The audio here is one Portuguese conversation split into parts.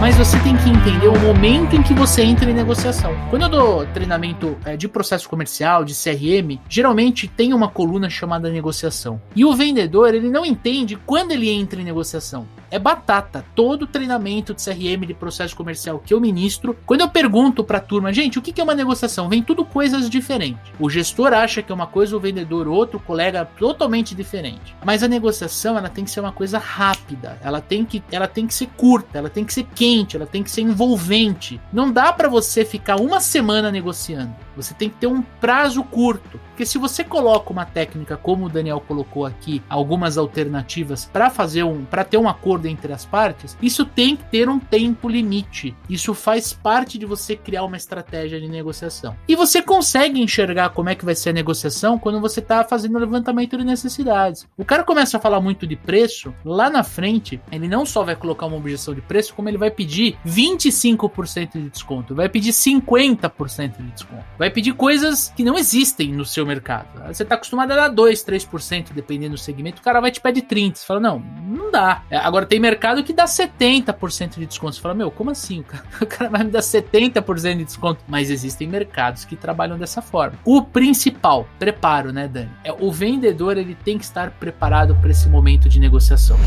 mas você tem que entender o momento em que você entra em negociação. Quando eu dou treinamento é, de processo comercial, de CRM, geralmente tem uma coluna chamada negociação. E o vendedor, ele não entende quando ele entra em negociação é batata. Todo treinamento de CRM de processo comercial que eu ministro, quando eu pergunto para a turma, gente, o que é uma negociação? Vem tudo coisas diferentes. O gestor acha que é uma coisa, o vendedor outro, o colega totalmente diferente. Mas a negociação, ela tem que ser uma coisa rápida, ela tem que, ela tem que ser curta, ela tem que ser quente, ela tem que ser envolvente. Não dá para você ficar uma semana negociando. Você tem que ter um prazo curto. Porque se você coloca uma técnica como o Daniel colocou aqui, algumas alternativas para fazer um, para ter um acordo entre as partes, isso tem que ter um tempo limite. Isso faz parte de você criar uma estratégia de negociação. E você consegue enxergar como é que vai ser a negociação quando você está fazendo o levantamento de necessidades. O cara começa a falar muito de preço, lá na frente, ele não só vai colocar uma objeção de preço, como ele vai pedir 25% de desconto, vai pedir 50% de desconto. Vai pedir coisas que não existem no seu mercado. Você está acostumado a dar 2, 3%, dependendo do segmento, o cara vai te pedir 30%. Você fala, não, não dá. É, tem mercado que dá 70% de desconto. Você fala, meu, como assim? O cara vai me dar 70% de desconto. Mas existem mercados que trabalham dessa forma. O principal, preparo, né, Dani? É o vendedor, ele tem que estar preparado para esse momento de negociação.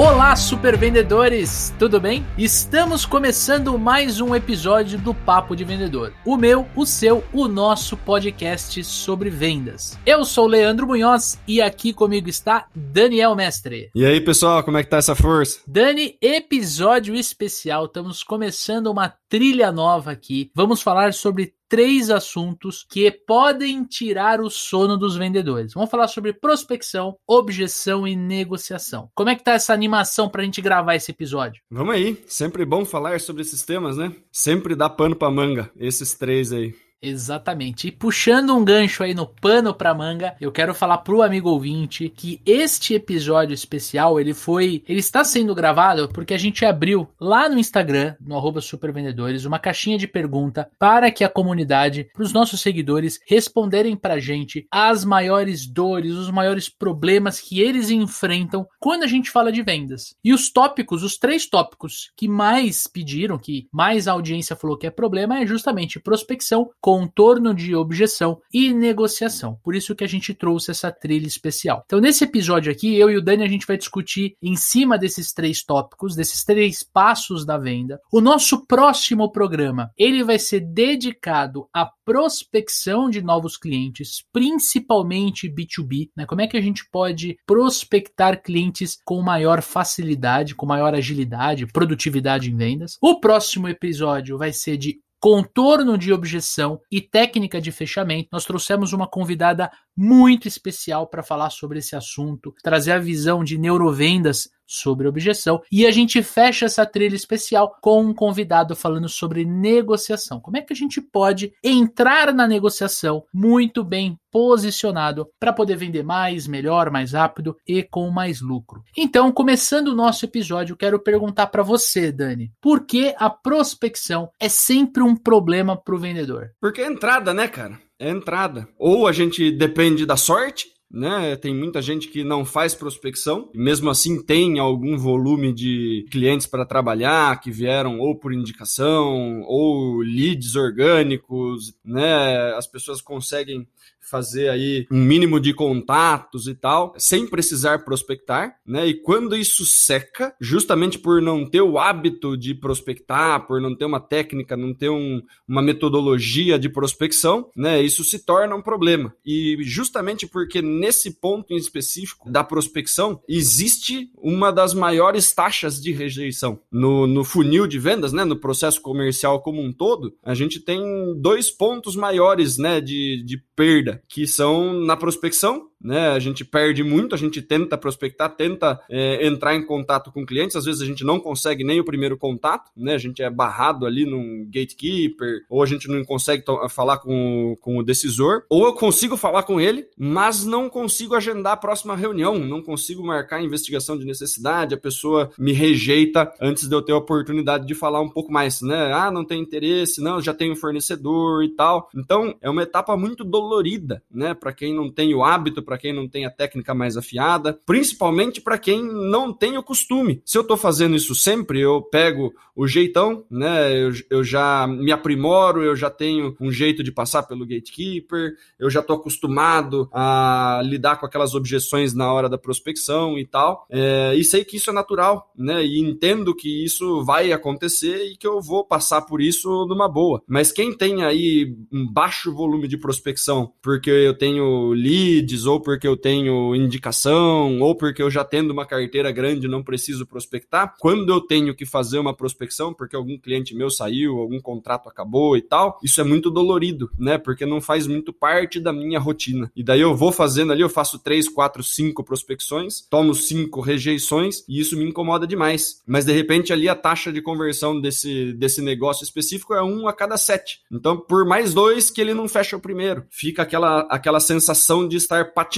Olá, super vendedores, tudo bem? Estamos começando mais um episódio do Papo de Vendedor. O meu, o seu, o nosso podcast sobre vendas. Eu sou Leandro Munhoz e aqui comigo está Daniel Mestre. E aí, pessoal, como é que tá essa força? Dani, episódio especial. Estamos começando uma trilha nova aqui. Vamos falar sobre três assuntos que podem tirar o sono dos vendedores. Vamos falar sobre prospecção, objeção e negociação. Como é que tá essa animação pra gente gravar esse episódio? Vamos aí, sempre bom falar sobre esses temas, né? Sempre dá pano pra manga, esses três aí. Exatamente. E puxando um gancho aí no pano pra manga, eu quero falar pro amigo ouvinte que este episódio especial, ele foi, ele está sendo gravado porque a gente abriu lá no Instagram, no arroba supervendedores, uma caixinha de pergunta para que a comunidade, para os nossos seguidores responderem pra gente as maiores dores, os maiores problemas que eles enfrentam quando a gente fala de vendas. E os tópicos, os três tópicos que mais pediram, que mais a audiência falou que é problema é justamente prospecção, contorno de objeção e negociação. Por isso que a gente trouxe essa trilha especial. Então, nesse episódio aqui, eu e o Dani a gente vai discutir em cima desses três tópicos, desses três passos da venda. O nosso próximo programa, ele vai ser dedicado à prospecção de novos clientes, principalmente B2B, né? Como é que a gente pode prospectar clientes com maior facilidade, com maior agilidade, produtividade em vendas? O próximo episódio vai ser de contorno de objeção e técnica de fechamento, nós trouxemos uma convidada muito especial para falar sobre esse assunto, trazer a visão de neurovendas sobre objeção. E a gente fecha essa trilha especial com um convidado falando sobre negociação. Como é que a gente pode entrar na negociação muito bem posicionado para poder vender mais, melhor, mais rápido e com mais lucro. Então, começando o nosso episódio, quero perguntar para você, Dani, por que a prospecção é sempre um problema para o vendedor? Porque é entrada, né, cara? É entrada. Ou a gente depende da sorte, né? Tem muita gente que não faz prospecção, mesmo assim tem algum volume de clientes para trabalhar que vieram ou por indicação ou leads orgânicos, né? As pessoas conseguem fazer aí um mínimo de contatos e tal, sem precisar prospectar, né? E quando isso seca, justamente por não ter o hábito de prospectar, por não ter uma técnica, não ter um, uma metodologia de prospecção, né? Isso se torna um problema. E justamente porque nesse ponto em específico da prospecção existe uma das maiores taxas de rejeição no, no funil de vendas, né? No processo comercial como um todo, a gente tem dois pontos maiores, né? De, de perda, que são na prospecção né? A gente perde muito, a gente tenta prospectar, tenta é, entrar em contato com clientes, às vezes a gente não consegue nem o primeiro contato, né? A gente é barrado ali num gatekeeper, ou a gente não consegue falar com, com o decisor, ou eu consigo falar com ele, mas não consigo agendar a próxima reunião, não consigo marcar a investigação de necessidade, a pessoa me rejeita antes de eu ter a oportunidade de falar um pouco mais, né? Ah, não tem interesse, não, já tenho fornecedor e tal. Então, é uma etapa muito dolorida, né? Para quem não tem o hábito, para quem não tem a técnica mais afiada, principalmente para quem não tem o costume. Se eu tô fazendo isso sempre, eu pego o jeitão, né? Eu, eu já me aprimoro, eu já tenho um jeito de passar pelo gatekeeper, eu já tô acostumado a lidar com aquelas objeções na hora da prospecção e tal. É, e sei que isso é natural, né? E entendo que isso vai acontecer e que eu vou passar por isso numa boa. Mas quem tem aí um baixo volume de prospecção, porque eu tenho leads, ou porque eu tenho indicação, ou porque eu já tendo uma carteira grande não preciso prospectar, quando eu tenho que fazer uma prospecção, porque algum cliente meu saiu, algum contrato acabou e tal, isso é muito dolorido, né? Porque não faz muito parte da minha rotina. E daí eu vou fazendo ali, eu faço três, quatro, cinco prospecções, tomo cinco rejeições e isso me incomoda demais. Mas de repente ali a taxa de conversão desse, desse negócio específico é um a cada sete. Então, por mais dois que ele não fecha o primeiro, fica aquela, aquela sensação de estar patinando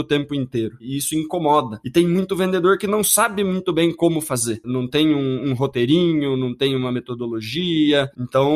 o tempo inteiro. E isso incomoda. E tem muito vendedor que não sabe muito bem como fazer. Não tem um, um roteirinho, não tem uma metodologia. Então,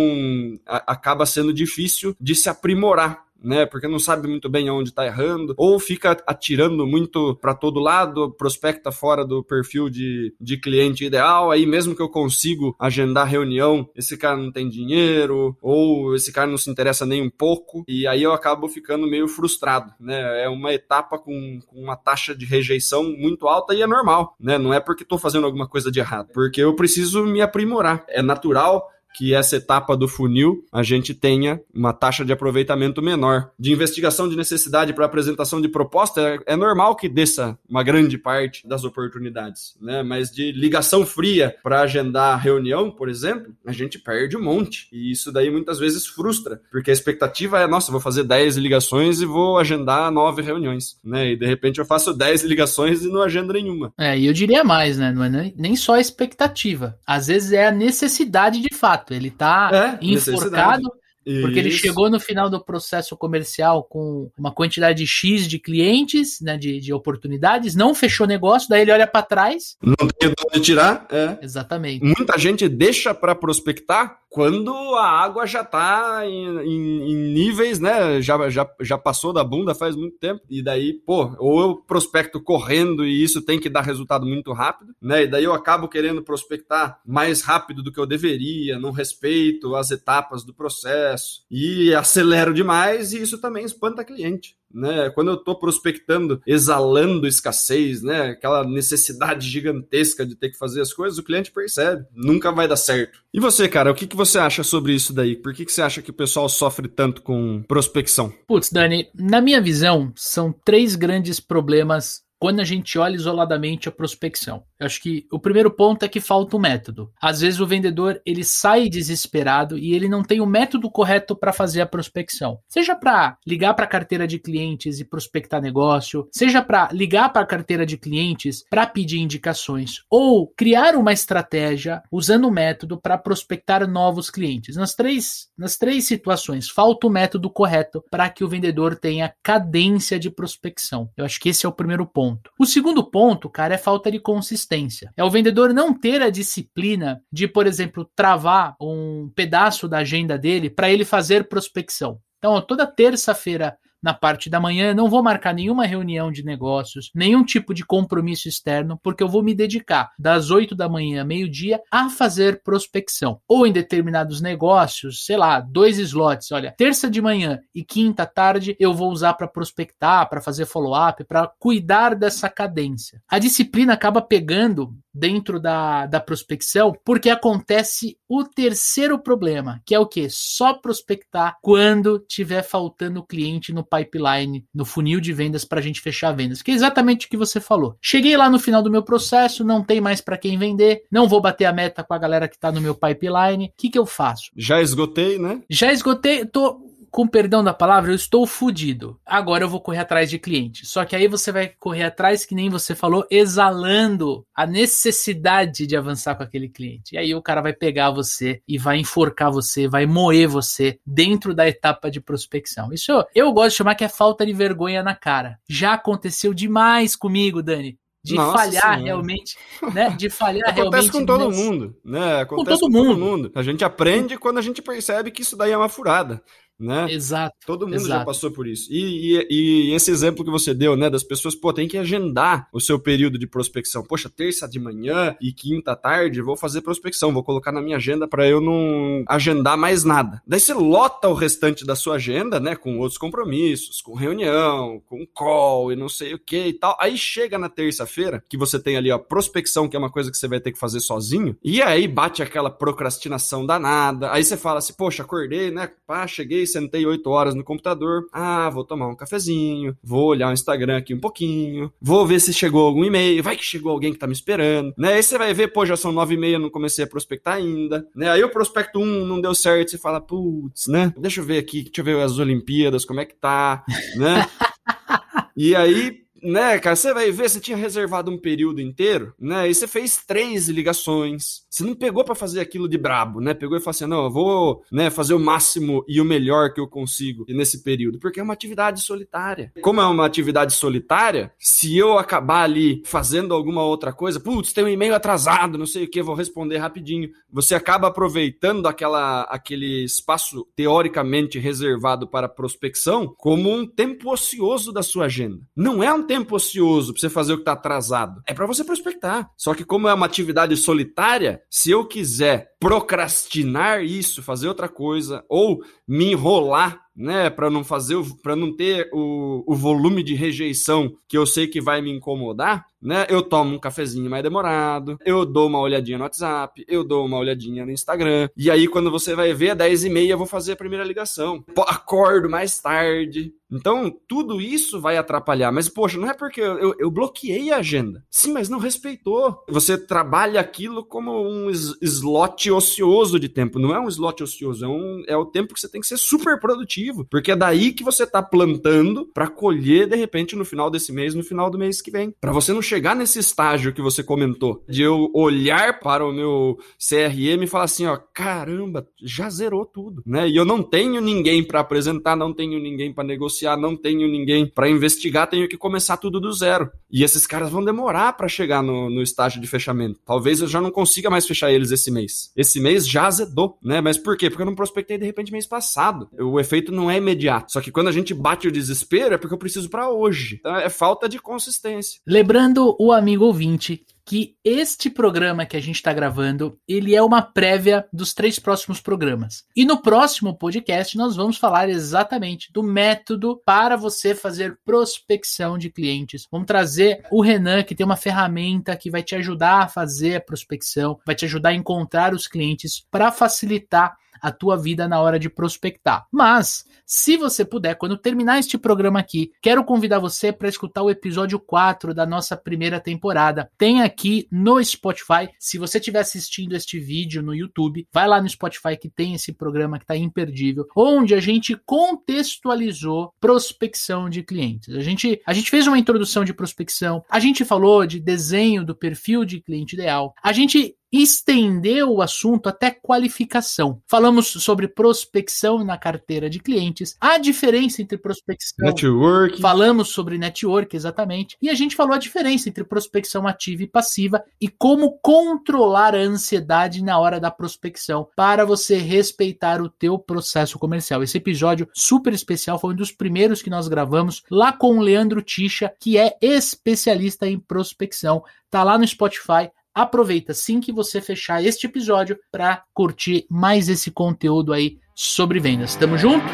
a, acaba sendo difícil de se aprimorar né? Porque não sabe muito bem aonde está errando, ou fica atirando muito para todo lado, prospecta fora do perfil de, de cliente ideal, aí mesmo que eu consigo agendar reunião, esse cara não tem dinheiro, ou esse cara não se interessa nem um pouco, e aí eu acabo ficando meio frustrado, né? É uma etapa com, com uma taxa de rejeição muito alta e é normal, né? Não é porque estou fazendo alguma coisa de errado, porque eu preciso me aprimorar. É natural que essa etapa do funil a gente tenha uma taxa de aproveitamento menor. De investigação de necessidade para apresentação de proposta, é, normal que desça uma grande parte das oportunidades, né? Mas de ligação fria para agendar reunião, por exemplo, a gente perde um monte. E isso daí muitas vezes frustra, porque a expectativa é, nossa, vou fazer 10 ligações e vou agendar 9 reuniões, né? E de repente eu faço 10 ligações e não agendo nenhuma. É, e eu diria mais, né? Não é nem só a expectativa. Às vezes é a necessidade de fato fato. Ele está é, enforcado porque ele chegou no final do processo comercial com uma quantidade X de clientes, né, de, de oportunidades, não fechou negócio, daí ele olha para trás. Não tem onde tirar. É. Exatamente. Muita gente deixa para prospectar quando a água já está em, em, em, níveis, né? Já, já, já passou da bunda faz muito tempo. E daí, pô, ou eu prospecto correndo e isso tem que dar resultado muito rápido, né? E daí eu acabo querendo prospectar mais rápido do que eu deveria, não respeito as etapas do processo e acelero demais e isso também espanta cliente né? Quando eu estou prospectando, exalando escassez, né? Aquela necessidade gigantesca de ter que fazer as coisas, o cliente percebe, nunca vai dar certo. E você, cara, o que, que você acha sobre isso daí? Por que, que você acha que o pessoal sofre tanto com prospecção? Putz, Dani, na minha visão, são três grandes problemas quando a gente olha isoladamente a prospecção. Eu acho que o primeiro ponto é que falta o um método. Às vezes o vendedor ele sai desesperado e ele não tem o método correto para fazer a prospecção. Seja para ligar para a carteira de clientes e prospectar negócio, seja para ligar para a carteira de clientes para pedir indicações, ou criar uma estratégia usando o método para prospectar novos clientes. Nas três, nas três situações, falta o método correto para que o vendedor tenha cadência de prospecção. Eu acho que esse é o primeiro ponto. O segundo ponto, cara, é falta de consistência consistência. É o vendedor não ter a disciplina de, por exemplo, travar um pedaço da agenda dele para ele fazer prospecção. Então, toda terça-feira na parte da manhã, não vou marcar nenhuma reunião de negócios, nenhum tipo de compromisso externo, porque eu vou me dedicar das 8 da manhã, meio-dia, a fazer prospecção. Ou em determinados negócios, sei lá, dois slots, olha, terça de manhã e quinta tarde eu vou usar para prospectar, para fazer follow-up, para cuidar dessa cadência. A disciplina acaba pegando dentro da, da prospecção, porque acontece o terceiro problema, que é o que? Só prospectar quando tiver faltando cliente no pipeline, no funil de vendas para a gente fechar vendas, que é exatamente o que você falou. Cheguei lá no final do meu processo, não tem mais para quem vender, não vou bater a meta com a galera que está no meu pipeline. O que, que eu faço? Já esgotei, né? Já esgotei, tô com perdão da palavra, eu estou fudido. Agora eu vou correr atrás de cliente. Só que aí você vai correr atrás, que nem você falou, exalando a necessidade de avançar com aquele cliente. E aí o cara vai pegar você e vai enforcar você, vai moer você dentro da etapa de prospecção. Isso eu, eu gosto de chamar que é falta de vergonha na cara. Já aconteceu demais comigo, Dani de Nossa falhar senhora. realmente, né? De falhar Acontece realmente. com todo mundo, né? Acontece com todo, com todo mundo. A gente aprende quando a gente percebe que isso daí é uma furada, né? Exato. Todo mundo exato. já passou por isso. E, e, e, esse exemplo que você deu, né, das pessoas, pô, tem que agendar o seu período de prospecção. Poxa, terça de manhã e quinta tarde vou fazer prospecção, vou colocar na minha agenda para eu não agendar mais nada. Daí você lota o restante da sua agenda, né, com outros compromissos, com reunião, com call e não sei o que e tal. Aí chega na terça-feira, que você tem ali a prospecção, que é uma coisa que você vai ter que fazer sozinho, e aí bate aquela procrastinação danada. Aí você fala assim, poxa, acordei, né, pá, cheguei, sentei oito horas no computador. Ah, vou tomar um cafezinho, vou olhar o Instagram aqui um pouquinho, vou ver se chegou algum e-mail, vai que chegou alguém que tá me esperando, né? Aí você vai ver, pô, já são nove e meia, não comecei a prospectar ainda, né? Aí o prospecto um não deu certo, você fala, putz, né? Deixa eu ver aqui, deixa eu ver as Olimpíadas, como é que tá, né? e aí né, cara, você vai ver, você tinha reservado um período inteiro, né, e você fez três ligações, você não pegou para fazer aquilo de brabo, né, pegou e falou assim, não, eu vou, né, fazer o máximo e o melhor que eu consigo nesse período, porque é uma atividade solitária. Como é uma atividade solitária, se eu acabar ali fazendo alguma outra coisa, putz, tem um e-mail atrasado, não sei o que, vou responder rapidinho, você acaba aproveitando aquela, aquele espaço teoricamente reservado para prospecção como um tempo ocioso da sua agenda. Não é um tempo ocioso para você fazer o que está atrasado. É para você prospectar. Só que como é uma atividade solitária, se eu quiser procrastinar isso, fazer outra coisa ou me enrolar né, para não fazer, para não ter o, o volume de rejeição que eu sei que vai me incomodar, né? Eu tomo um cafezinho mais demorado, eu dou uma olhadinha no WhatsApp, eu dou uma olhadinha no Instagram, e aí quando você vai ver, às 10 e meia eu vou fazer a primeira ligação. Acordo mais tarde. Então, tudo isso vai atrapalhar. Mas, poxa, não é porque eu, eu, bloqueei a agenda. Sim, mas não respeitou. Você trabalha aquilo como um slot ocioso de tempo. Não é um slot ocioso, é, um, é o tempo que você tem que ser super produtivo. Porque é daí que você tá plantando para colher, de repente, no final desse mês, no final do mês que vem. Para você não chegar nesse estágio que você comentou, de eu olhar para o meu CRM e falar assim, ó, caramba, já zerou tudo, né? E eu não tenho ninguém para apresentar, não tenho ninguém para negociar, não tenho ninguém para investigar, tenho que começar tudo do zero. E esses caras vão demorar para chegar no, no estágio de fechamento. Talvez eu já não consiga mais fechar eles esse mês. Esse mês já azedou, né? Mas por quê? Porque eu não prospectei de repente mês passado. O efeito não é imediato. Só que quando a gente bate o desespero é porque eu preciso para hoje. Então é falta de consistência. Lembrando o amigo ouvinte que este programa que a gente está gravando, ele é uma prévia dos três próximos programas. E no próximo podcast nós vamos falar exatamente do método para você fazer prospecção de clientes. Vamos trazer o Renan, que tem uma ferramenta que vai te ajudar a fazer a prospecção, vai te ajudar a encontrar os clientes para facilitar a tua vida na hora de prospectar. Mas, se você puder, quando terminar este programa aqui, quero convidar você para escutar o episódio 4 da nossa primeira temporada. Tem aqui no Spotify. Se você estiver assistindo este vídeo no YouTube, vai lá no Spotify que tem esse programa que está imperdível, onde a gente contextualizou prospecção de clientes. A gente, a gente fez uma introdução de prospecção, a gente falou de desenho do perfil de cliente ideal, a gente estendeu o assunto até qualificação. Falamos sobre prospecção na carteira de clientes, a diferença entre prospecção. Network. Falamos sobre network, exatamente. E a gente falou a diferença entre prospecção ativa e passiva e como controlar a ansiedade na hora da prospecção para você respeitar o teu processo comercial. Esse episódio super especial foi um dos primeiros que nós gravamos lá com o Leandro Ticha, que é especialista em prospecção. Tá lá no Spotify aproveita assim que você fechar este episódio para curtir mais esse conteúdo aí sobre vendas. Tamo junto?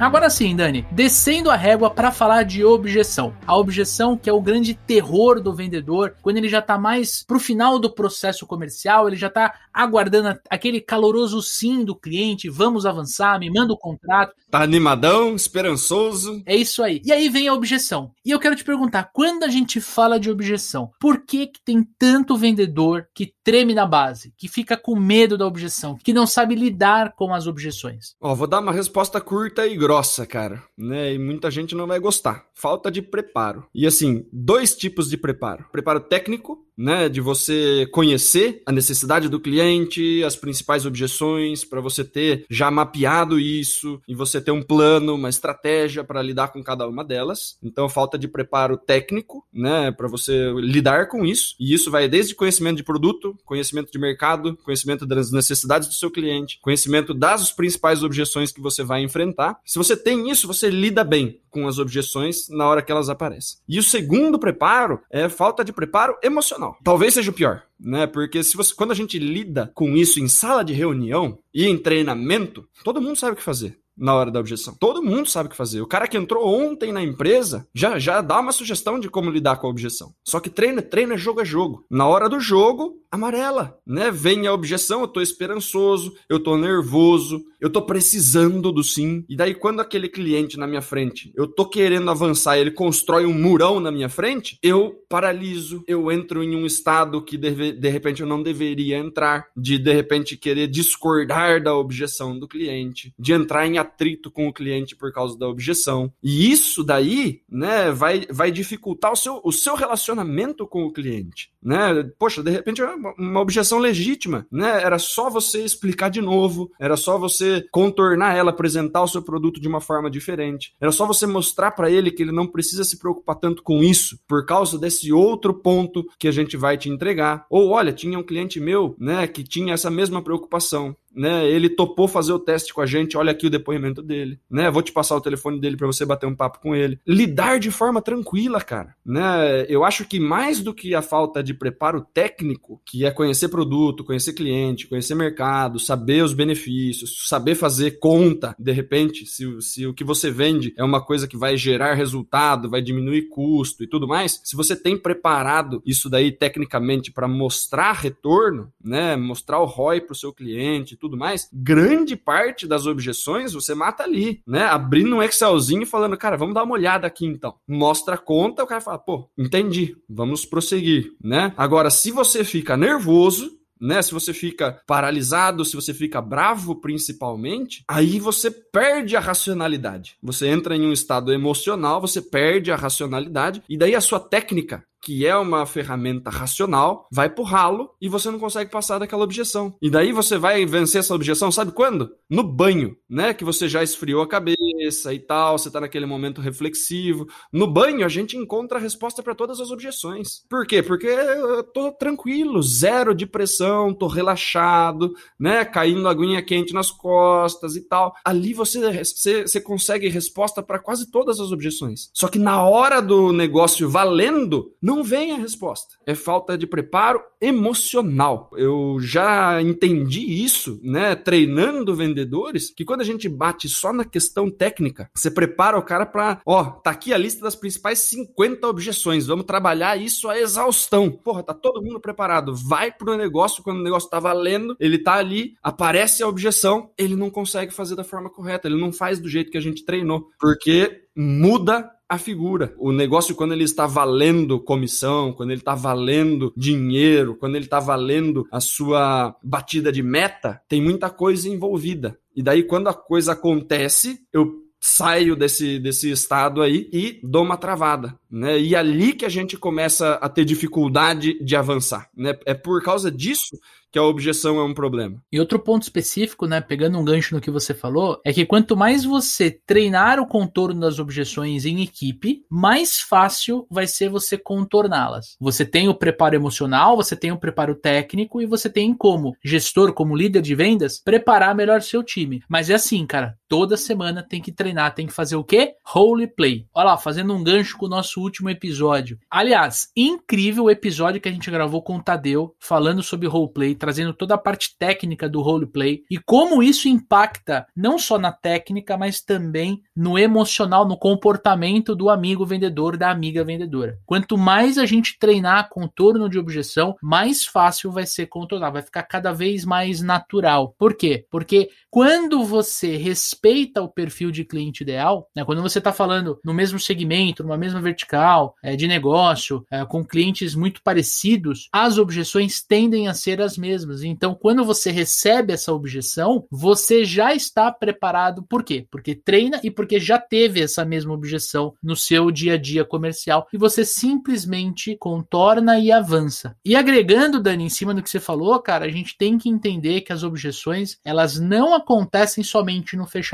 Agora sim, Dani, descendo a régua para falar de objeção. A objeção que é o grande terror do vendedor, quando ele já tá mais pro final do processo comercial, ele já tá aguardando aquele caloroso sim do cliente, vamos avançar, me manda o contrato. Tá animadão, esperançoso. É isso aí. E aí vem a objeção. E eu quero te perguntar, quando a gente fala de objeção, por que que tem tanto vendedor que treme na base, que fica com medo da objeção, que não sabe lidar com as objeções? Ó, vou dar uma resposta curta e grossa, cara, né? E muita gente não vai gostar. Falta de preparo. E assim, dois tipos de preparo: preparo técnico né? De você conhecer a necessidade do cliente, as principais objeções, para você ter já mapeado isso e você ter um plano, uma estratégia para lidar com cada uma delas. Então, falta de preparo técnico, né? Para você lidar com isso. E isso vai desde conhecimento de produto, conhecimento de mercado, conhecimento das necessidades do seu cliente, conhecimento das principais objeções que você vai enfrentar. Se você tem isso, você lida bem com as objeções na hora que elas aparecem. E o segundo preparo é falta de preparo emocional. Talvez seja o pior, né? Porque se você, quando a gente lida com isso em sala de reunião e em treinamento, todo mundo sabe o que fazer na hora da objeção. Todo mundo sabe o que fazer. O cara que entrou ontem na empresa já, já dá uma sugestão de como lidar com a objeção. Só que treina, treina jogo a jogo. Na hora do jogo, amarela, né? Vem a objeção, eu tô esperançoso, eu tô nervoso, eu tô precisando do sim. E daí quando aquele cliente na minha frente, eu tô querendo avançar, ele constrói um murão na minha frente, eu paraliso, eu entro em um estado que de, de repente eu não deveria entrar, de de repente querer discordar da objeção do cliente, de entrar em atrito com o cliente por causa da objeção. E isso daí, né, vai, vai dificultar o seu, o seu relacionamento com o cliente, né? Poxa, de repente é uma objeção legítima, né? Era só você explicar de novo, era só você contornar ela, apresentar o seu produto de uma forma diferente. Era só você mostrar para ele que ele não precisa se preocupar tanto com isso, por causa desse outro ponto que a gente vai te entregar. Ou olha, tinha um cliente meu, né, que tinha essa mesma preocupação né? Ele topou fazer o teste com a gente, olha aqui o depoimento dele, né? Vou te passar o telefone dele para você bater um papo com ele. Lidar de forma tranquila, cara, né? Eu acho que mais do que a falta de preparo técnico, que é conhecer produto, conhecer cliente, conhecer mercado, saber os benefícios, saber fazer conta, de repente, se, se o que você vende é uma coisa que vai gerar resultado, vai diminuir custo e tudo mais, se você tem preparado isso daí tecnicamente para mostrar retorno, né? Mostrar o ROI para o seu cliente tudo mais, grande parte das objeções você mata ali, né? Abrindo um Excelzinho e falando, cara, vamos dar uma olhada aqui então. Mostra a conta, o cara fala, pô, entendi, vamos prosseguir, né? Agora, se você fica nervoso, né? Se você fica paralisado, se você fica bravo, principalmente, aí você perde a racionalidade. Você entra em um estado emocional, você perde a racionalidade e daí a sua técnica que é uma ferramenta racional, vai pro ralo e você não consegue passar daquela objeção. E daí você vai vencer essa objeção, sabe quando? No banho, né? Que você já esfriou a cabeça e tal, você tá naquele momento reflexivo. No banho a gente encontra a resposta para todas as objeções. Por quê? Porque eu tô tranquilo, zero de pressão, tô relaxado, né? Caindo aguinha quente nas costas e tal. Ali você, você, você consegue resposta para quase todas as objeções. Só que na hora do negócio valendo, não não vem a resposta. É falta de preparo emocional. Eu já entendi isso, né, treinando vendedores, que quando a gente bate só na questão técnica, você prepara o cara para, ó, tá aqui a lista das principais 50 objeções, vamos trabalhar isso a exaustão. Porra, tá todo mundo preparado. Vai pro negócio quando o negócio tá valendo, ele tá ali, aparece a objeção, ele não consegue fazer da forma correta, ele não faz do jeito que a gente treinou, porque muda a figura. O negócio, quando ele está valendo comissão, quando ele está valendo dinheiro, quando ele está valendo a sua batida de meta, tem muita coisa envolvida. E daí, quando a coisa acontece, eu saio desse, desse estado aí e dou uma travada, né? E é ali que a gente começa a ter dificuldade de avançar, né? É por causa disso que a objeção é um problema. E outro ponto específico, né, pegando um gancho no que você falou, é que quanto mais você treinar o contorno das objeções em equipe, mais fácil vai ser você contorná-las. Você tem o preparo emocional, você tem o preparo técnico e você tem como gestor, como líder de vendas, preparar melhor seu time. Mas é assim, cara, toda semana tem que treinar, tem que fazer o quê? Role play. Olha lá, fazendo um gancho com o nosso último episódio. Aliás, incrível o episódio que a gente gravou com o Tadeu falando sobre roleplay trazendo toda a parte técnica do roleplay e como isso impacta não só na técnica, mas também no emocional, no comportamento do amigo vendedor, da amiga vendedora. Quanto mais a gente treinar contorno de objeção, mais fácil vai ser contornar, vai ficar cada vez mais natural. Por quê? Porque quando você respeita o perfil de cliente ideal, né, quando você está falando no mesmo segmento, numa mesma vertical é, de negócio, é, com clientes muito parecidos, as objeções tendem a ser as mesmas. Então, quando você recebe essa objeção, você já está preparado. Por quê? Porque treina e porque já teve essa mesma objeção no seu dia a dia comercial e você simplesmente contorna e avança. E agregando, Dani, em cima do que você falou, cara, a gente tem que entender que as objeções, elas não acontecem somente no fechamento.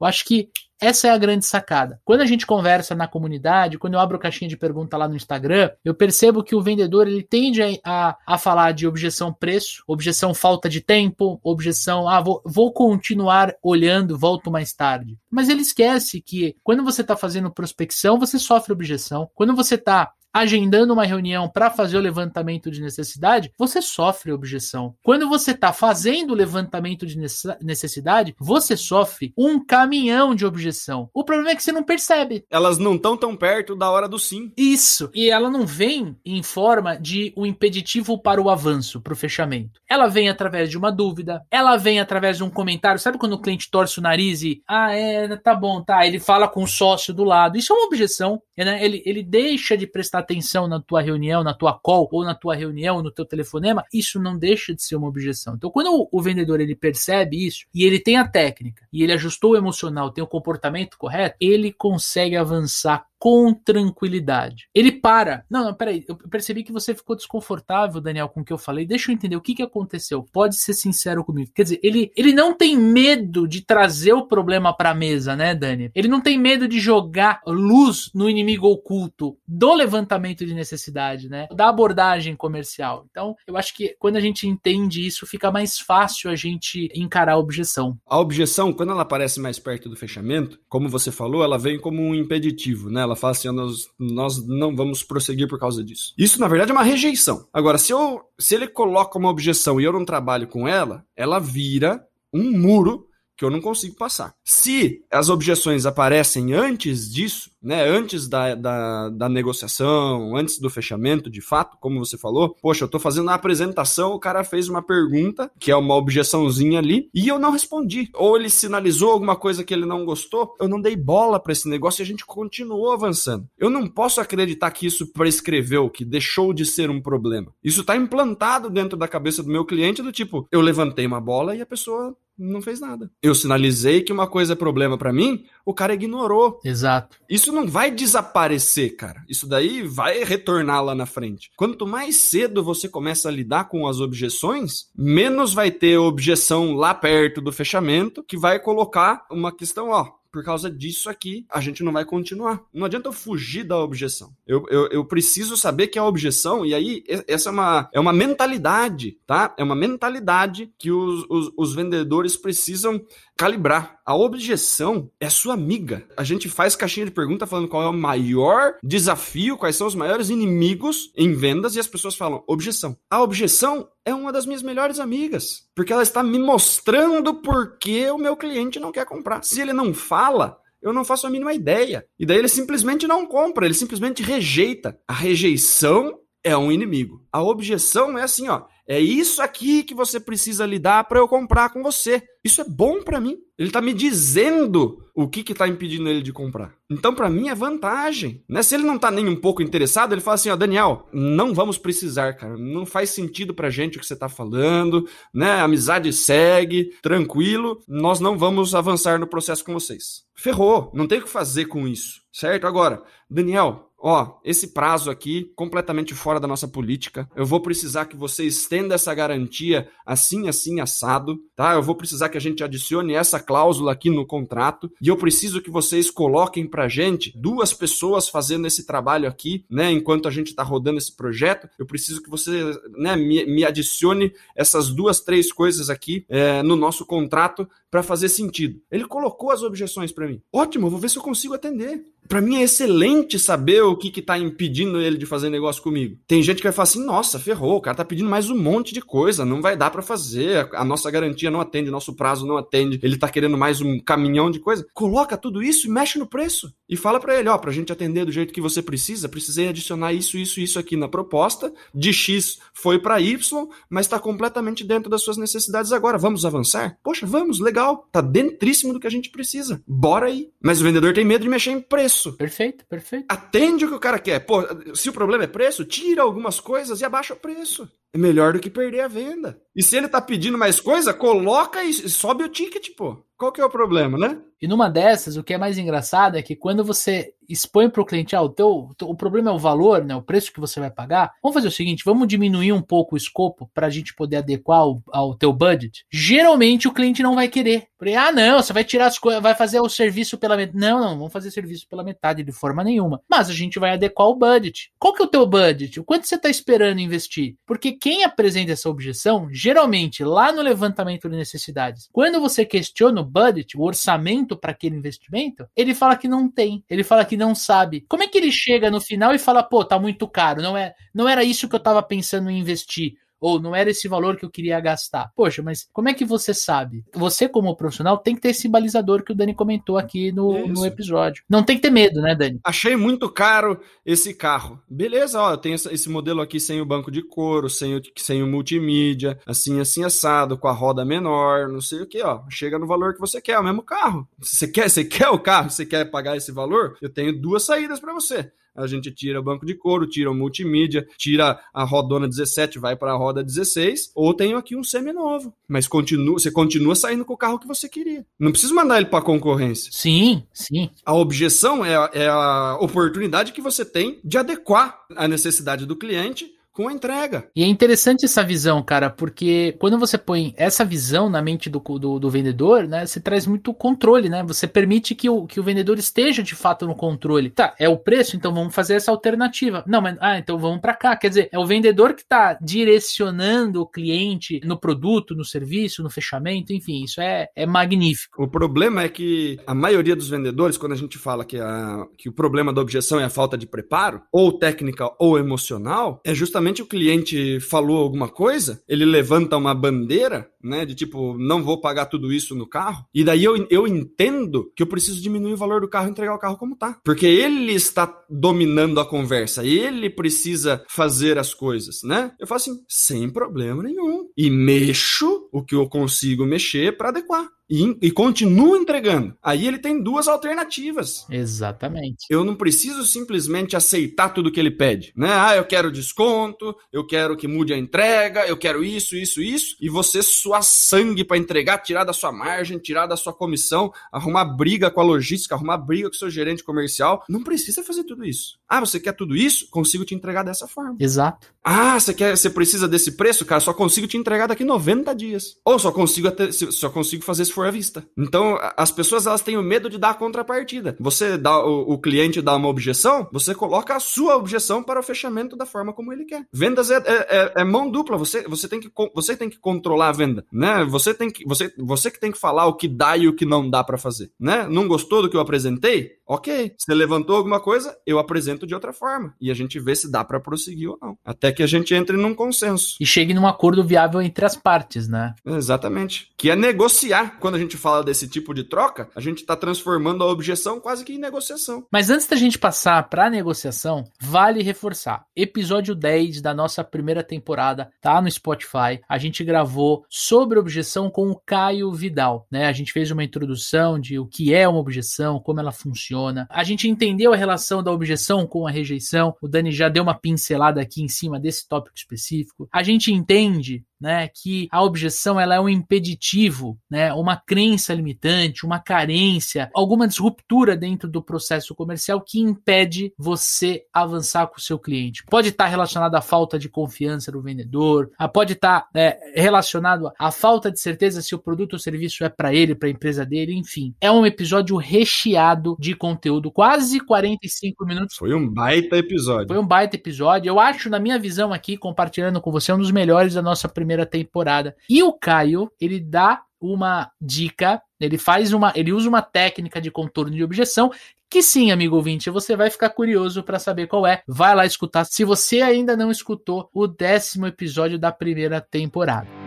Eu acho que essa é a grande sacada. Quando a gente conversa na comunidade, quando eu abro caixinha de pergunta lá no Instagram, eu percebo que o vendedor ele tende a, a falar de objeção preço, objeção falta de tempo, objeção, ah, vou, vou continuar olhando, volto mais tarde. Mas ele esquece que quando você está fazendo prospecção, você sofre objeção. Quando você está agendando uma reunião para fazer o levantamento de necessidade, você sofre objeção. Quando você está fazendo o levantamento de necessidade, você sofre um caminhão de objeção. O problema é que você não percebe. Elas não estão tão perto da hora do sim. Isso. E ela não vem em forma de um impeditivo para o avanço, para o fechamento. Ela vem através de uma dúvida, ela vem através de um comentário. Sabe quando o cliente torce o nariz e, ah, é, tá bom, tá. Ele fala com o sócio do lado. Isso é uma objeção. Né? Ele, ele deixa de prestar atenção na tua reunião, na tua call, ou na tua reunião, no teu telefonema, isso não deixa de ser uma objeção. Então, quando o, o vendedor ele percebe isso e ele tem a técnica e ele ajustou o emocional, tem o comportamento correto, ele consegue avançar com tranquilidade. Ele para. Não, não, peraí. Eu percebi que você ficou desconfortável, Daniel, com o que eu falei. Deixa eu entender o que, que aconteceu. Pode ser sincero comigo. Quer dizer, ele, ele não tem medo de trazer o problema pra mesa, né, Dani? Ele não tem medo de jogar luz no inimigo oculto do levantamento de necessidade, né? Da abordagem comercial. Então, eu acho que quando a gente entende isso, fica mais fácil a gente encarar a objeção. A objeção, quando ela aparece mais perto do fechamento, como você falou, ela vem como um impeditivo, né? Ela fala assim, nós, nós não vamos prosseguir por causa disso. Isso, na verdade, é uma rejeição. Agora, se, eu, se ele coloca uma objeção e eu não trabalho com ela, ela vira um muro que eu não consigo passar. Se as objeções aparecem antes disso, né, antes da, da, da, negociação, antes do fechamento, de fato, como você falou, poxa, eu tô fazendo a apresentação, o cara fez uma pergunta, que é uma objeçãozinha ali, e eu não respondi. Ou ele sinalizou alguma coisa que ele não gostou, eu não dei bola para esse negócio e a gente continuou avançando. Eu não posso acreditar que isso prescreveu, que deixou de ser um problema. Isso tá implantado dentro da cabeça do meu cliente do tipo, eu levantei uma bola e a pessoa não fez nada. Eu sinalizei que uma coisa é problema para mim, o cara ignorou. Exato. Isso não vai desaparecer, cara. Isso daí vai retornar lá na frente. Quanto mais cedo você começa a lidar com as objeções, menos vai ter objeção lá perto do fechamento que vai colocar uma questão, ó, por causa disso aqui, a gente não vai continuar. Não adianta eu fugir da objeção. Eu, eu, eu, preciso saber que a objeção, e aí, essa é uma, é uma mentalidade, tá? É uma mentalidade que os, os, os vendedores precisam calibrar. A objeção é sua amiga. A gente faz caixinha de pergunta falando qual é o maior desafio, quais são os maiores inimigos em vendas, e as pessoas falam objeção. A objeção é uma das minhas melhores amigas, porque ela está me mostrando por que o meu cliente não quer comprar. Se ele não fala, eu não faço a mínima ideia. E daí ele simplesmente não compra, ele simplesmente rejeita. A rejeição é um inimigo. A objeção é assim, ó. É isso aqui que você precisa lidar para eu comprar com você. Isso é bom para mim. Ele tá me dizendo o que que tá impedindo ele de comprar. Então para mim é vantagem, né? Se ele não tá nem um pouco interessado, ele fala assim, ó, Daniel, não vamos precisar, cara. Não faz sentido pra gente o que você tá falando, né? A amizade segue, tranquilo. Nós não vamos avançar no processo com vocês. Ferrou, não tem o que fazer com isso, certo? Agora, Daniel, ó, esse prazo aqui completamente fora da nossa política. Eu vou precisar que você estenda essa garantia assim, assim, assado, tá? Eu vou precisar que a gente adicione essa cláusula aqui no contrato e eu preciso que vocês coloquem pra gente duas pessoas fazendo esse trabalho aqui, né? Enquanto a gente tá rodando esse projeto, eu preciso que você, né, me, me adicione essas duas, três coisas aqui é, no nosso contrato para fazer sentido. Ele colocou as objeções para mim. Ótimo, vou ver se eu consigo atender. Para mim é excelente saber o que que tá impedindo ele de fazer negócio comigo. Tem gente que vai falar assim: "Nossa, ferrou, o cara tá pedindo mais um monte de coisa, não vai dar para fazer, a nossa garantia não atende, nosso prazo não atende, ele tá querendo mais um caminhão de coisa". Coloca tudo isso e mexe no preço e fala para ele, ó, pra gente atender do jeito que você precisa, precisei adicionar isso, isso, isso aqui na proposta, de X foi para Y, mas tá completamente dentro das suas necessidades agora. Vamos avançar? Poxa, vamos, legal. Tá dentríssimo do que a gente precisa. Bora aí. Mas o vendedor tem medo de mexer em preço. Perfeito, perfeito. Atende o que o cara quer. Pô, se o problema é preço, tira algumas coisas e abaixa o preço. É melhor do que perder a venda. E se ele tá pedindo mais coisa, coloca e sobe o ticket, pô. Qual que é o problema, né? E numa dessas, o que é mais engraçado é que quando você expõe para o cliente, ah, o, teu, o problema é o valor, né, o preço que você vai pagar, vamos fazer o seguinte, vamos diminuir um pouco o escopo para a gente poder adequar ao, ao teu budget. Geralmente o cliente não vai querer. Porque, ah, não, você vai tirar as coisas, vai fazer o serviço pela metade. Não, não, vamos fazer serviço pela metade de forma nenhuma. Mas a gente vai adequar o budget. Qual que é o teu budget? O quanto você está esperando investir? Porque quem apresenta essa objeção, geralmente, lá no levantamento de necessidades, quando você questiona o budget, o orçamento para aquele investimento, ele fala que não tem. Ele fala que não sabe. Como é que ele chega no final e fala, pô, tá muito caro, não é, não era isso que eu tava pensando em investir? Ou não era esse valor que eu queria gastar. Poxa, mas como é que você sabe? Você, como profissional, tem que ter esse balizador que o Dani comentou aqui no, no episódio. Não tem que ter medo, né, Dani? Achei muito caro esse carro. Beleza, ó, eu tenho esse modelo aqui sem o banco de couro, sem o, sem o multimídia, assim, assim, assado, com a roda menor, não sei o que, ó. Chega no valor que você quer, é o mesmo carro. Você quer, você quer o carro, você quer pagar esse valor? Eu tenho duas saídas para você a gente tira o banco de couro, tira o multimídia, tira a rodona 17, vai para a roda 16, ou tenho aqui um semi-novo. Mas continua, você continua saindo com o carro que você queria. Não precisa mandar ele para concorrência. Sim, sim. A objeção é é a oportunidade que você tem de adequar a necessidade do cliente com a entrega. E é interessante essa visão, cara, porque quando você põe essa visão na mente do, do, do, vendedor, né, você traz muito controle, né? Você permite que o, que o vendedor esteja de fato no controle. Tá, é o preço, então vamos fazer essa alternativa. Não, mas, ah, então vamos para cá. Quer dizer, é o vendedor que está direcionando o cliente no produto, no serviço, no fechamento, enfim, isso é, é magnífico. O problema é que a maioria dos vendedores, quando a gente fala que, a, que o problema da objeção é a falta de preparo, ou técnica ou emocional, é justamente o cliente falou alguma coisa, ele levanta uma bandeira, né, de tipo, não vou pagar tudo isso no carro, e daí eu, eu entendo que eu preciso diminuir o valor do carro e entregar o carro como tá. Porque ele está dominando a conversa, ele precisa fazer as coisas, né? Eu falo assim, sem problema nenhum. E mexo o que eu consigo mexer para adequar e, e continua entregando. Aí ele tem duas alternativas. Exatamente. Eu não preciso simplesmente aceitar tudo que ele pede, né? Ah, eu quero desconto, eu quero que mude a entrega, eu quero isso, isso, isso, e você suar sangue para entregar, tirar da sua margem, tirar da sua comissão, arrumar briga com a logística, arrumar briga com o seu gerente comercial. Não precisa fazer tudo isso. Ah, você quer tudo isso? Consigo te entregar dessa forma. Exato. Ah, você quer, você precisa desse preço, cara? Só consigo te entregar daqui 90 dias. Ou só consigo até, só consigo fazer esse for à vista. Então, as pessoas elas têm o medo de dar a contrapartida. Você dá o, o, cliente dá uma objeção, você coloca a sua objeção para o fechamento da forma como ele quer. Vendas é, é, é, é mão dupla. Você, você, tem que, você tem que controlar a venda, né? Você tem que você, você que tem que falar o que dá e o que não dá para fazer, né? Não gostou do que eu apresentei? Ok. Você levantou alguma coisa, eu apresento de outra forma e a gente vê se dá para prosseguir ou não. Até que a gente entre num consenso e chegue num acordo viável entre as partes, né? Exatamente. Que é negociar. Quando a gente fala desse tipo de troca, a gente está transformando a objeção quase que em negociação. Mas antes da gente passar para negociação, vale reforçar. Episódio 10 da nossa primeira temporada tá no Spotify. A gente gravou sobre objeção com o Caio Vidal, né? A gente fez uma introdução de o que é uma objeção, como ela funciona. A gente entendeu a relação da objeção com a rejeição. O Dani já deu uma pincelada aqui em cima desse tópico específico. A gente entende né, que a objeção ela é um impeditivo, né, uma crença limitante, uma carência, alguma disruptura dentro do processo comercial que impede você avançar com o seu cliente. Pode estar relacionado à falta de confiança do vendedor, pode estar é, relacionado à falta de certeza se o produto ou serviço é para ele, para a empresa dele, enfim. É um episódio recheado de conteúdo, quase 45 minutos. Foi um baita episódio. Foi um baita episódio. Eu acho, na minha visão aqui, compartilhando com você, um dos melhores da nossa primeira primeira temporada. E o Caio, ele dá uma dica, ele faz uma, ele usa uma técnica de contorno de objeção que sim, amigo ouvinte, você vai ficar curioso para saber qual é. Vai lá escutar se você ainda não escutou o décimo episódio da primeira temporada.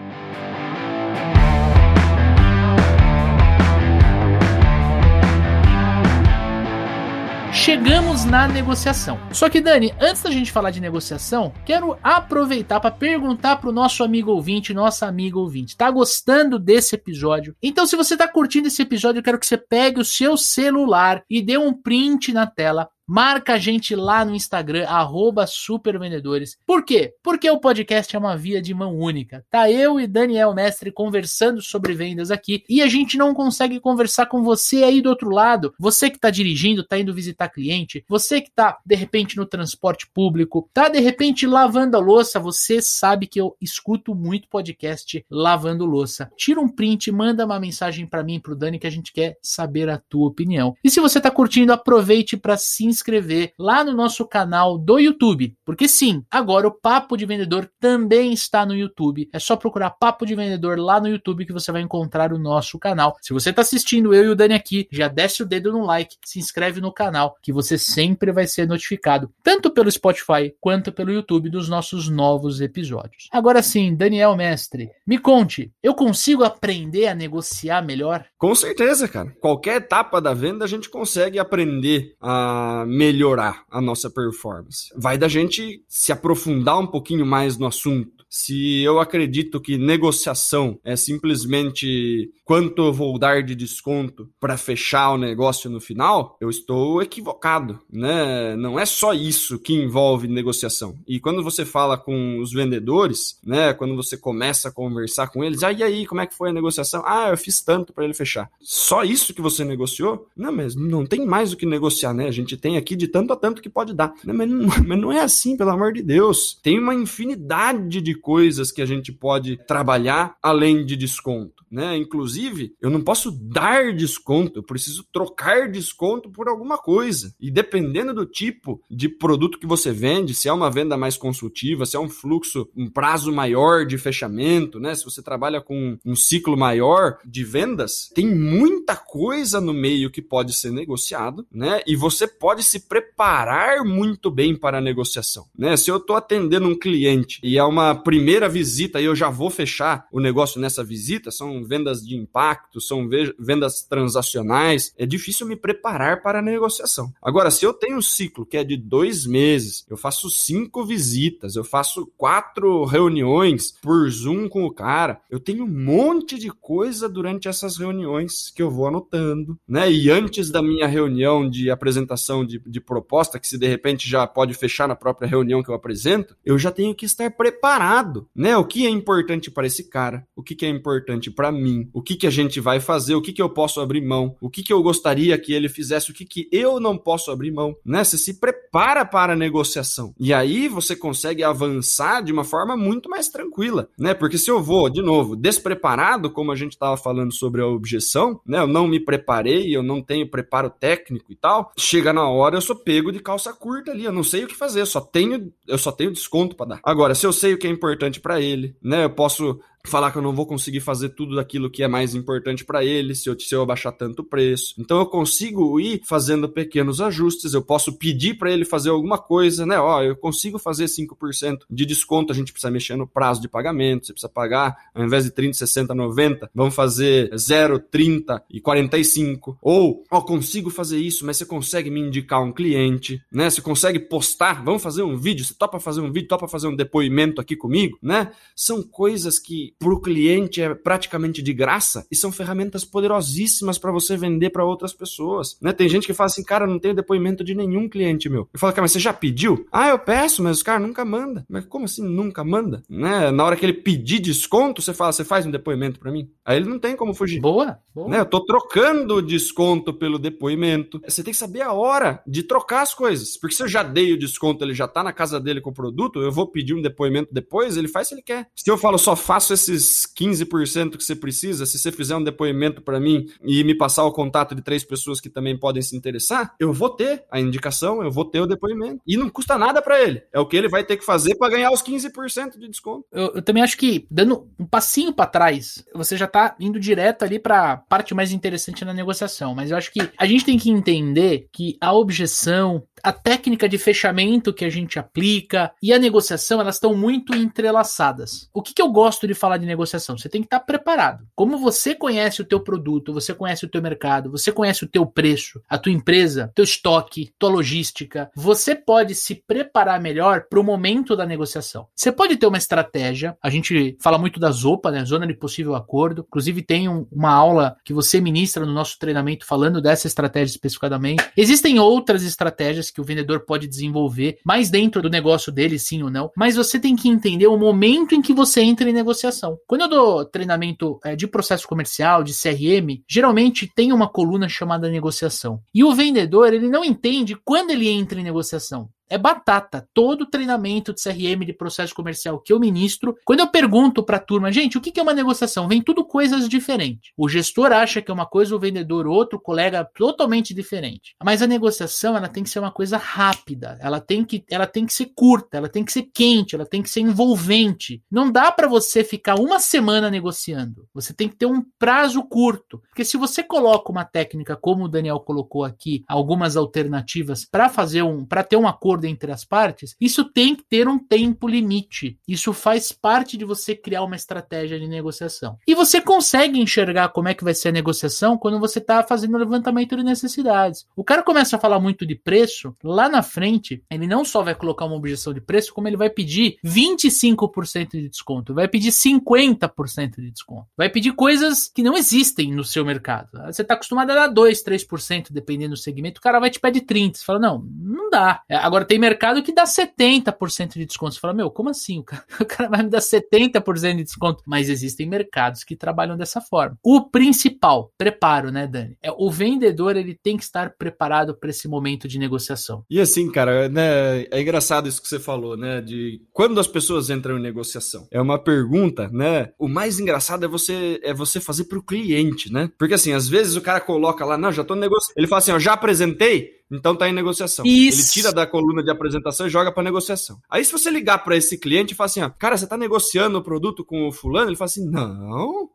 Chegamos na negociação. Só que, Dani, antes da gente falar de negociação, quero aproveitar para perguntar pro nosso amigo ouvinte, nossa amiga ouvinte, tá gostando desse episódio? Então, se você tá curtindo esse episódio, eu quero que você pegue o seu celular e dê um print na tela marca a gente lá no Instagram, supervendedores. Por quê? Porque o podcast é uma via de mão única. Tá eu e Daniel Mestre conversando sobre vendas aqui e a gente não consegue conversar com você aí do outro lado. Você que tá dirigindo, tá indo visitar cliente, você que tá de repente no transporte público, tá de repente lavando a louça, você sabe que eu escuto muito podcast lavando louça. Tira um print, manda uma mensagem para mim, pro Dani que a gente quer saber a tua opinião. E se você tá curtindo, aproveite para se inscrever lá no nosso canal do YouTube, porque sim, agora o Papo de Vendedor também está no YouTube. É só procurar Papo de Vendedor lá no YouTube que você vai encontrar o nosso canal. Se você está assistindo eu e o Dani aqui, já desce o dedo no like, se inscreve no canal, que você sempre vai ser notificado, tanto pelo Spotify quanto pelo YouTube dos nossos novos episódios. Agora sim, Daniel Mestre, me conte, eu consigo aprender a negociar melhor? Com certeza, cara. Qualquer etapa da venda a gente consegue aprender a melhorar a nossa performance. Vai da gente se aprofundar um pouquinho mais no assunto se eu acredito que negociação é simplesmente quanto eu vou dar de desconto para fechar o negócio no final, eu estou equivocado, né? Não é só isso que envolve negociação. E quando você fala com os vendedores, né, quando você começa a conversar com eles, ah, e aí, como é que foi a negociação? Ah, eu fiz tanto para ele fechar. Só isso que você negociou? Não, mas não tem mais o que negociar, né? A gente tem aqui de tanto a tanto que pode dar. Não, mas, não, mas não é assim, pelo amor de Deus. Tem uma infinidade de coisas que a gente pode trabalhar além de desconto, né? Inclusive, eu não posso dar desconto, eu preciso trocar desconto por alguma coisa. E dependendo do tipo de produto que você vende, se é uma venda mais consultiva, se é um fluxo, um prazo maior de fechamento, né? Se você trabalha com um ciclo maior de vendas, tem muita coisa no meio que pode ser negociado, né? E você pode se preparar muito bem para a negociação, né? Se eu estou atendendo um cliente e é uma primeira visita e eu já vou fechar o negócio nessa visita, são vendas de impacto, são vendas transacionais, é difícil me preparar para a negociação. Agora, se eu tenho um ciclo que é de dois meses, eu faço cinco visitas, eu faço quatro reuniões por Zoom com o cara, eu tenho um monte de coisa durante essas reuniões que eu vou anotando, né? E antes da minha reunião de apresentação de, de proposta, que se de repente já pode fechar na própria reunião que eu apresento, eu já tenho que estar preparado né? O que é importante para esse cara? O que, que é importante para mim? O que, que a gente vai fazer? O que, que eu posso abrir mão? O que, que eu gostaria que ele fizesse? O que, que eu não posso abrir mão? Né? Você se prepara para a negociação. E aí você consegue avançar de uma forma muito mais tranquila, né? Porque se eu vou, de novo, despreparado, como a gente estava falando sobre a objeção, né? Eu não me preparei, eu não tenho preparo técnico e tal. Chega na hora, eu sou pego de calça curta ali, eu não sei o que fazer, só tenho, eu só tenho desconto para dar. Agora, se eu sei o que é importante importante para ele, né? Eu posso falar que eu não vou conseguir fazer tudo daquilo que é mais importante para ele se eu, se eu abaixar tanto o preço. Então eu consigo ir fazendo pequenos ajustes, eu posso pedir para ele fazer alguma coisa, né? Ó, eu consigo fazer 5% de desconto, a gente precisa mexer no prazo de pagamento, você precisa pagar, ao invés de 30, 60, 90, vamos fazer 0, 30 e 45. Ou, ó, consigo fazer isso, mas você consegue me indicar um cliente, né? Você consegue postar, vamos fazer um vídeo, você topa fazer um vídeo, topa fazer um depoimento aqui comigo, né? São coisas que para o cliente é praticamente de graça e são ferramentas poderosíssimas para você vender para outras pessoas. Né? Tem gente que fala assim, cara, não tenho depoimento de nenhum cliente meu. Eu falo, cara, mas você já pediu? Ah, eu peço, mas o cara nunca manda. Mas como assim nunca manda? Né? Na hora que ele pedir desconto, você fala, você faz um depoimento para mim? Aí ele não tem como fugir. Boa, boa. Né? Eu tô trocando o desconto pelo depoimento. Você tem que saber a hora de trocar as coisas. Porque se eu já dei o desconto, ele já tá na casa dele com o produto, eu vou pedir um depoimento depois, ele faz se ele quer. Se eu falo, só faço esse esses 15% que você precisa, se você fizer um depoimento para mim e me passar o contato de três pessoas que também podem se interessar, eu vou ter a indicação, eu vou ter o depoimento. E não custa nada para ele. É o que ele vai ter que fazer para ganhar os 15% de desconto. Eu, eu, também acho que, dando um passinho para trás, você já tá indo direto ali para parte mais interessante na negociação. Mas eu acho que a gente tem que entender que a objeção, a técnica de fechamento que a gente aplica e a negociação, elas estão muito entrelaçadas. O que, que eu gosto de falar de negociação? Você tem que estar preparado. Como você conhece o teu produto, você conhece o teu mercado, você conhece o teu preço, a tua empresa, teu estoque, tua logística, você pode se preparar melhor para o momento da negociação. Você pode ter uma estratégia, a gente fala muito da ZOPA, né, Zona de Possível Acordo, inclusive tem um, uma aula que você ministra no nosso treinamento falando dessa estratégia especificadamente. Existem outras estratégias que o vendedor pode desenvolver, mais dentro do negócio dele, sim ou não. Mas você tem que entender o momento em que você entra em negociação. Quando eu dou treinamento é, de processo comercial, de CRM, geralmente tem uma coluna chamada negociação. E o vendedor, ele não entende quando ele entra em negociação é batata. Todo treinamento de CRM, de processo comercial que eu ministro, quando eu pergunto para a turma, gente, o que é uma negociação? Vem tudo coisas diferentes. O gestor acha que é uma coisa, o vendedor outro, o colega totalmente diferente. Mas a negociação, ela tem que ser uma coisa rápida, ela tem que, ela tem que ser curta, ela tem que ser quente, ela tem que ser envolvente. Não dá para você ficar uma semana negociando. Você tem que ter um prazo curto, porque se você coloca uma técnica como o Daniel colocou aqui, algumas alternativas para fazer um, para ter um acordo acordo entre as partes, isso tem que ter um tempo limite. Isso faz parte de você criar uma estratégia de negociação. E você consegue enxergar como é que vai ser a negociação quando você está fazendo o levantamento de necessidades. O cara começa a falar muito de preço, lá na frente, ele não só vai colocar uma objeção de preço, como ele vai pedir 25% de desconto, vai pedir 50% de desconto, vai pedir coisas que não existem no seu mercado. Você está acostumado a dar 2, 3%, dependendo do segmento, o cara vai te pedir 30%. Você fala, não, não dá. Agora, tem mercado que dá 70% de desconto. Você fala, meu, como assim? O cara, o cara vai me dar 70% de desconto. Mas existem mercados que trabalham dessa forma. O principal, preparo, né, Dani? É o vendedor, ele tem que estar preparado para esse momento de negociação. E assim, cara, né, é engraçado isso que você falou, né, de quando as pessoas entram em negociação. É uma pergunta, né? O mais engraçado é você é você fazer para o cliente, né? Porque assim, às vezes o cara coloca lá, não, já tô negociando. Ele fala assim, ó, já apresentei, então tá em negociação. Isso. Ele tira da coluna de apresentação e joga para negociação. Aí se você ligar para esse cliente e falar assim, ó, cara, você tá negociando o produto com o fulano? Ele fala assim, não,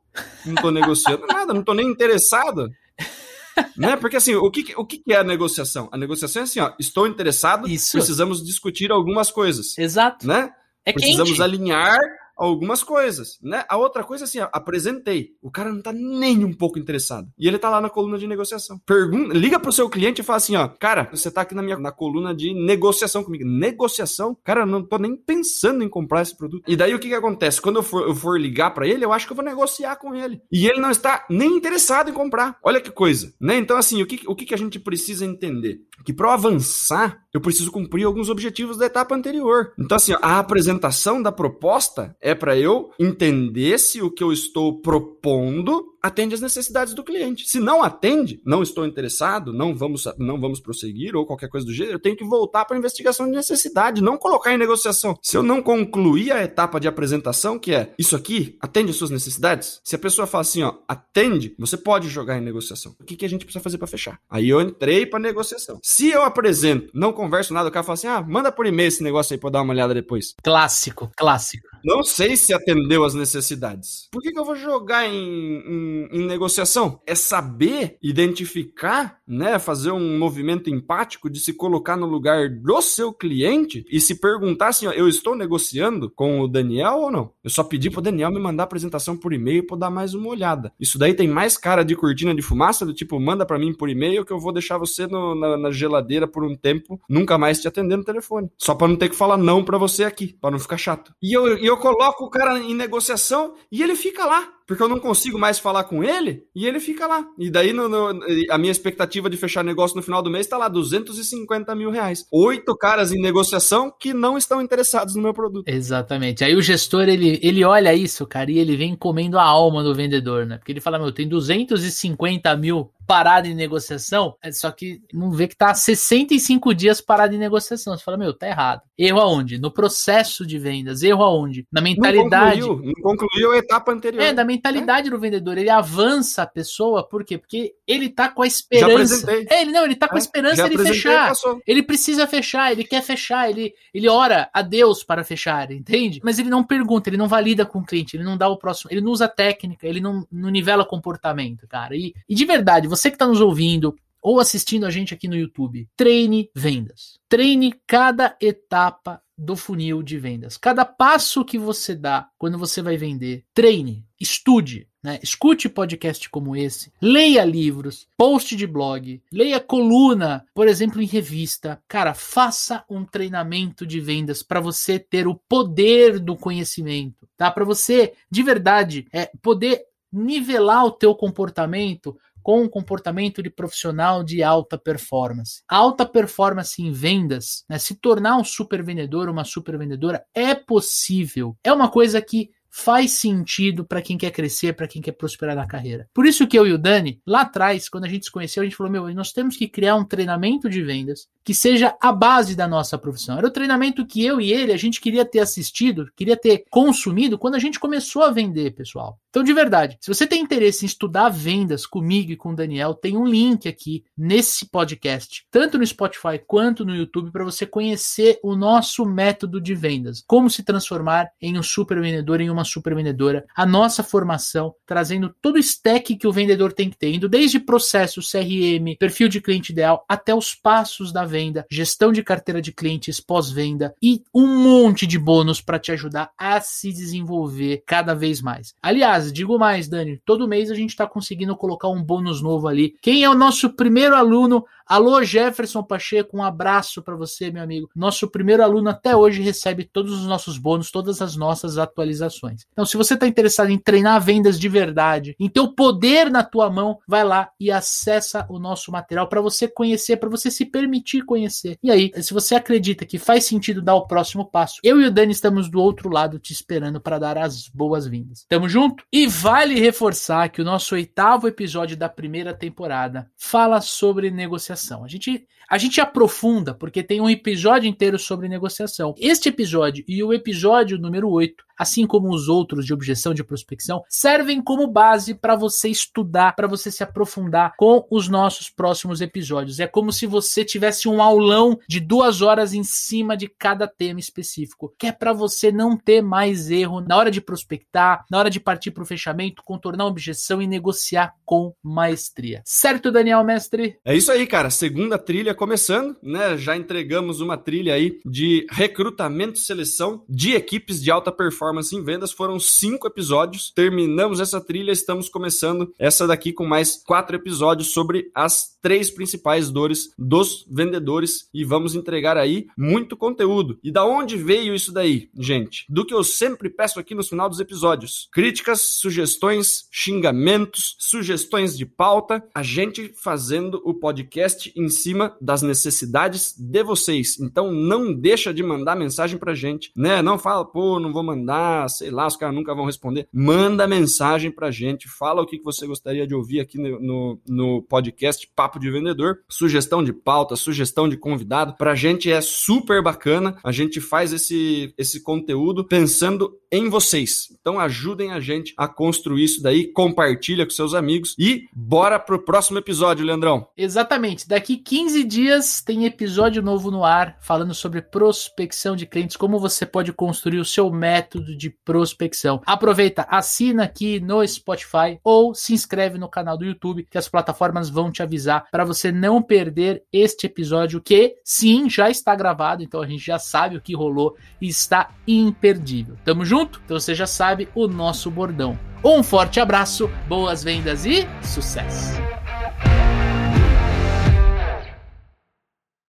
não tô negociando nada, não tô nem interessado. né? Porque assim, o que, o que é a negociação? A negociação é assim, ó, estou interessado, Isso. precisamos discutir algumas coisas. Exato. Né? É precisamos quente. alinhar algumas coisas, né? A outra coisa assim, ó, apresentei. O cara não tá nem um pouco interessado. E ele tá lá na coluna de negociação. Pergunta, liga pro seu cliente e fala assim, ó, cara, você tá aqui na minha na coluna de negociação comigo. Negociação? Cara, não tô nem pensando em comprar esse produto. E daí o que que acontece? Quando eu for, eu for ligar para ele, eu acho que eu vou negociar com ele. E ele não está nem interessado em comprar. Olha que coisa, né? Então assim, o que o que, que a gente precisa entender? Que para avançar, eu preciso cumprir alguns objetivos da etapa anterior. Então assim, a apresentação da proposta é para eu entender se o que eu estou propondo atende às necessidades do cliente. Se não atende, não estou interessado, não vamos, não vamos prosseguir ou qualquer coisa do gênero, eu tenho que voltar para a investigação de necessidade, não colocar em negociação. Se eu não concluir a etapa de apresentação, que é isso aqui, atende às suas necessidades, se a pessoa fala assim, ó, atende, você pode jogar em negociação. O que, que a gente precisa fazer para fechar? Aí eu entrei para negociação. Se eu apresento, não converso nada, o cara fala assim, ah, manda por e-mail esse negócio aí para dar uma olhada depois. Clássico, clássico. Não sei se atendeu às necessidades. Por que, que eu vou jogar em, em em, negociação. É saber identificar, né, fazer um movimento empático de se colocar no lugar do seu cliente e se perguntar assim, ó, eu estou negociando com o Daniel ou não? Eu só pedi pro Daniel me mandar a apresentação por e-mail para dar mais uma olhada. Isso daí tem mais cara de cortina de fumaça, do tipo, manda para mim por e-mail que eu vou deixar você no, na, na, geladeira por um tempo, nunca mais te atender no telefone. Só para não ter que falar não para você aqui, para não ficar chato. E eu, eu coloco o cara em negociação e ele fica lá porque eu não consigo mais falar com ele e ele fica lá. E daí no, no, a minha expectativa de fechar negócio no final do mês está lá, 250 mil reais. Oito caras em negociação que não estão interessados no meu produto. Exatamente. Aí o gestor, ele, ele olha isso, cara, e ele vem comendo a alma do vendedor, né? Porque ele fala, meu, tem 250 mil parado em negociação, é só que não vê que tá 65 dias parado em negociação. Você fala, meu, tá errado. Erro aonde? No processo de vendas. Erro aonde? Na mentalidade. Não concluiu, não concluiu a etapa anterior. É, da mentalidade é. do vendedor. Ele avança a pessoa, por quê? Porque ele tá com a esperança. É, ele não, ele tá com a é, esperança de fechar. Ele precisa fechar, ele quer fechar, ele, ele ora a Deus para fechar, entende? Mas ele não pergunta, ele não valida com o cliente, ele não dá o próximo, ele não usa técnica, ele não, não nivela comportamento, cara. E, e de verdade, você que está nos ouvindo ou assistindo a gente aqui no YouTube, treine vendas. Treine cada etapa do funil de vendas. Cada passo que você dá quando você vai vender, treine, estude, né? Escute podcast como esse, leia livros, post de blog, leia coluna, por exemplo, em revista. Cara, faça um treinamento de vendas para você ter o poder do conhecimento, tá? Para você de verdade é poder nivelar o teu comportamento com um comportamento de profissional de alta performance. Alta performance em vendas, né, se tornar um super vendedor, uma super vendedora, é possível. É uma coisa que faz sentido para quem quer crescer, para quem quer prosperar na carreira. Por isso que eu e o Dani, lá atrás, quando a gente se conheceu, a gente falou: meu, nós temos que criar um treinamento de vendas que seja a base da nossa profissão. Era o treinamento que eu e ele a gente queria ter assistido, queria ter consumido quando a gente começou a vender, pessoal. Então, de verdade, se você tem interesse em estudar vendas comigo e com o Daniel, tem um link aqui nesse podcast, tanto no Spotify quanto no YouTube, para você conhecer o nosso método de vendas. Como se transformar em um super vendedor, em uma super vendedora, a nossa formação, trazendo todo o stack que o vendedor tem que ter, indo desde processo, CRM, perfil de cliente ideal, até os passos da venda, gestão de carteira de clientes, pós-venda e um monte de bônus para te ajudar a se desenvolver cada vez mais. Aliás, digo mais, Dani, todo mês a gente está conseguindo colocar um bônus novo ali. Quem é o nosso primeiro aluno Alô, Jefferson Pacheco, um abraço para você, meu amigo. Nosso primeiro aluno até hoje recebe todos os nossos bônus, todas as nossas atualizações. Então, se você está interessado em treinar vendas de verdade, em ter o poder na tua mão, vai lá e acessa o nosso material para você conhecer, para você se permitir conhecer. E aí, se você acredita que faz sentido dar o próximo passo, eu e o Dani estamos do outro lado te esperando para dar as boas-vindas. Tamo junto? E vale reforçar que o nosso oitavo episódio da primeira temporada fala sobre negociação. A gente, a gente aprofunda, porque tem um episódio inteiro sobre negociação. Este episódio e o episódio número 8 assim como os outros de objeção de prospecção, servem como base para você estudar, para você se aprofundar com os nossos próximos episódios. É como se você tivesse um aulão de duas horas em cima de cada tema específico, que é para você não ter mais erro na hora de prospectar, na hora de partir para o fechamento, contornar uma objeção e negociar com maestria. Certo, Daniel Mestre? É isso aí, cara. Segunda trilha começando, né? Já entregamos uma trilha aí de recrutamento e seleção de equipes de alta performance em vendas. Foram cinco episódios. Terminamos essa trilha, estamos começando essa daqui com mais quatro episódios sobre as três principais dores dos vendedores e vamos entregar aí muito conteúdo. E da onde veio isso daí, gente? Do que eu sempre peço aqui no final dos episódios: críticas, sugestões, xingamentos, sugestões de pauta, a gente fazendo o podcast em cima das necessidades de vocês. Então não deixa de mandar mensagem pra gente, né? Não fala, pô, não vou mandar sei lá, os caras nunca vão responder. Manda mensagem pra gente, fala o que você gostaria de ouvir aqui no, no, no podcast Papo de Vendedor. Sugestão de pauta, sugestão de convidado. Pra gente é super bacana. A gente faz esse, esse conteúdo pensando em vocês. Então ajudem a gente a construir isso daí, compartilha com seus amigos e bora pro próximo episódio, Leandrão. Exatamente. Daqui 15 dias tem episódio novo no ar falando sobre prospecção de clientes, como você pode construir o seu método de prospecção. Aproveita, assina aqui no Spotify ou se inscreve no canal do YouTube, que as plataformas vão te avisar para você não perder este episódio que sim, já está gravado, então a gente já sabe o que rolou e está imperdível. Tamo junto? Então você já sabe o nosso bordão. Um forte abraço, boas vendas e sucesso!